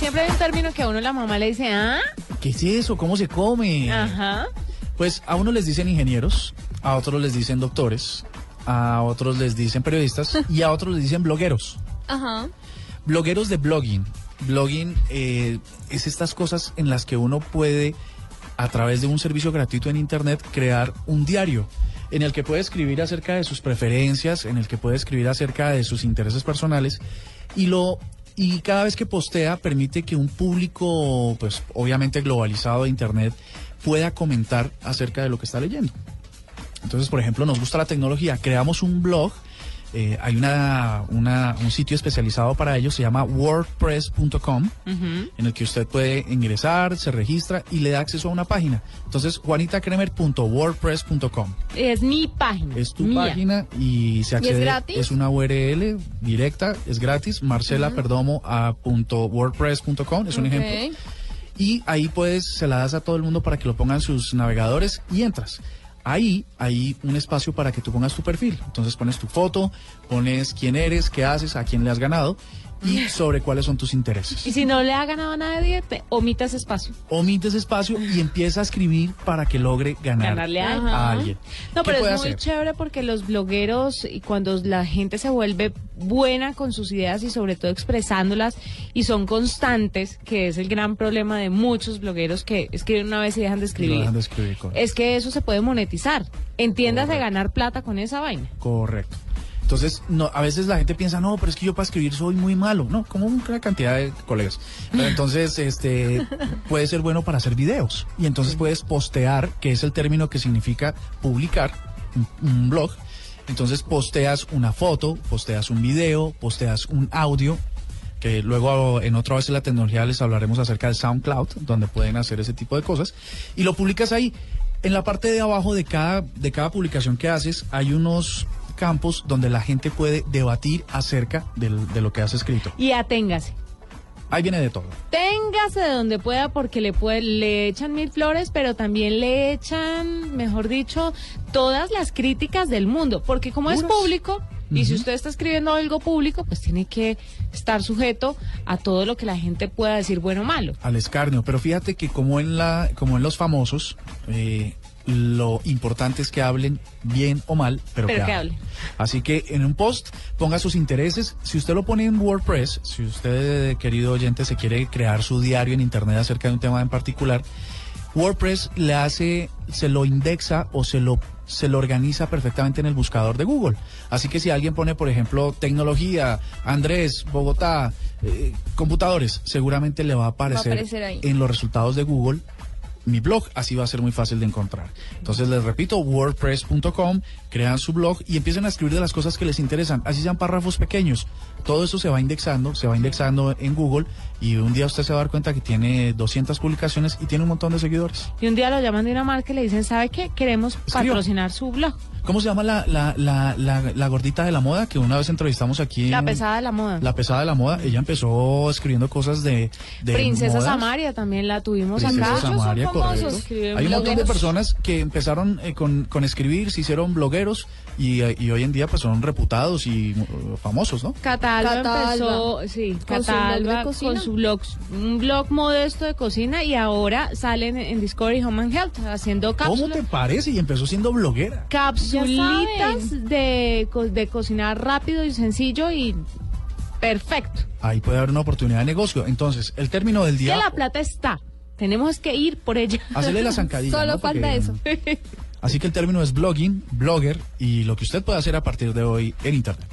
Siempre hay un término que a uno la mamá le dice, ¿ah? ¿Qué es eso? ¿Cómo se come? Ajá. Pues a uno les dicen ingenieros, a otros les dicen doctores, a otros les dicen periodistas y a otros les dicen blogueros. Ajá. Blogueros de blogging. Blogging eh, es estas cosas en las que uno puede, a través de un servicio gratuito en Internet, crear un diario en el que puede escribir acerca de sus preferencias, en el que puede escribir acerca de sus intereses personales y lo y cada vez que postea permite que un público, pues obviamente globalizado de Internet, pueda comentar acerca de lo que está leyendo. Entonces, por ejemplo, nos gusta la tecnología, creamos un blog eh, hay una, una, un sitio especializado para ello, se llama wordpress.com, en el que usted puede ingresar, se registra y le da acceso a una página. Entonces, juanitacremer.wordpress.com. Es mi página. Es tu página y se accede. es gratis? Es una URL directa, es gratis. Marcela Perdomo a punto wordpress.com, es un ejemplo. Y ahí puedes, se la das a todo el mundo para que lo pongan sus navegadores y entras. Ahí hay un espacio para que tú pongas tu perfil. Entonces pones tu foto, pones quién eres, qué haces, a quién le has ganado sobre cuáles son tus intereses. Y si no le ha ganado a nadie, te omita ese espacio. Omites espacio y empieza a escribir para que logre ganar Ganarle a alguien. a alguien. No, ¿Qué pero es muy hacer? chévere porque los blogueros y cuando la gente se vuelve buena con sus ideas y sobre todo expresándolas y son constantes, que es el gran problema de muchos blogueros que escriben una vez y dejan de escribir. dejan de escribir. Es que eso se puede monetizar. Entiendas de ganar plata con esa vaina. Correcto. Entonces, no, a veces la gente piensa, no, pero es que yo para escribir soy muy malo. No, como una cantidad de colegas. Pero entonces, este, puede ser bueno para hacer videos. Y entonces puedes postear, que es el término que significa publicar, un, un blog. Entonces posteas una foto, posteas un video, posteas un audio, que luego en otra vez en la tecnología les hablaremos acerca de SoundCloud, donde pueden hacer ese tipo de cosas, y lo publicas ahí. En la parte de abajo de cada, de cada publicación que haces hay unos campos donde la gente puede debatir acerca del- de lo que has escrito. Y aténgase. Ahí viene de todo. Téngase de donde pueda porque le puede, le echan mil flores, pero también le echan, mejor dicho, todas las críticas del mundo. Porque como es público, y si usted está escribiendo algo público, pues tiene que estar sujeto a todo lo que la gente pueda decir bueno o malo. al escarnio. Pero fíjate que como en la, como en los famosos, eh, lo importante es que hablen bien o mal, pero, Pero que, que hablen. hablen. Así que en un post ponga sus intereses. Si usted lo pone en WordPress, si usted, querido oyente, se quiere crear su diario en internet acerca de un tema en particular, WordPress le hace, se lo indexa o se lo se lo organiza perfectamente en el buscador de Google. Así que si alguien pone, por ejemplo, tecnología, Andrés, Bogotá, eh, computadores, seguramente le va a aparecer, en los resultados de Google mi blog, así va a ser muy fácil de encontrar. Entonces les repito, wordpress.com, crean su blog y empiecen a escribir de las cosas que les interesan, así sean párrafos pequeños. Todo eso se va indexando, se va indexando en Google y un día usted se va a dar cuenta que tiene 200 publicaciones y tiene un montón de seguidores. Y un día lo llaman de una marca y le dicen, ¿sabe qué? Queremos Escriba. patrocinar su blog. ¿Cómo se llama la, la, la, la, gordita de la moda que una vez entrevistamos aquí? La en- pesada de la moda. La pesada de la moda. Ella empezó escribiendo cosas de... de Princesa modas. Samaria también la tuvimos Princesa acá. Samaria, correcto. Hay un montón de personas que empezaron eh, con, con escribir, se hicieron blogueros y, y hoy en día pues son reputados y uh, famosos, ¿no? Catalba, Catalba. empezó, sí, Con su Catalba cocina. con su blog, un blog modesto de cocina y ahora salen en Discovery Home and Health haciendo ¿Cómo cápsulas. te parece? Y empezó siendo bloguera. Capsulitas de, de cocinar rápido y sencillo y perfecto. Ahí puede haber una oportunidad de negocio. Entonces, el término del Que día... la plata está. Tenemos que ir por ella. Hacerle la zancadilla. Solo ¿no? falta Porque- eso. Así que el término es blogging, blogger y lo que usted puede hacer a partir de hoy en Internet.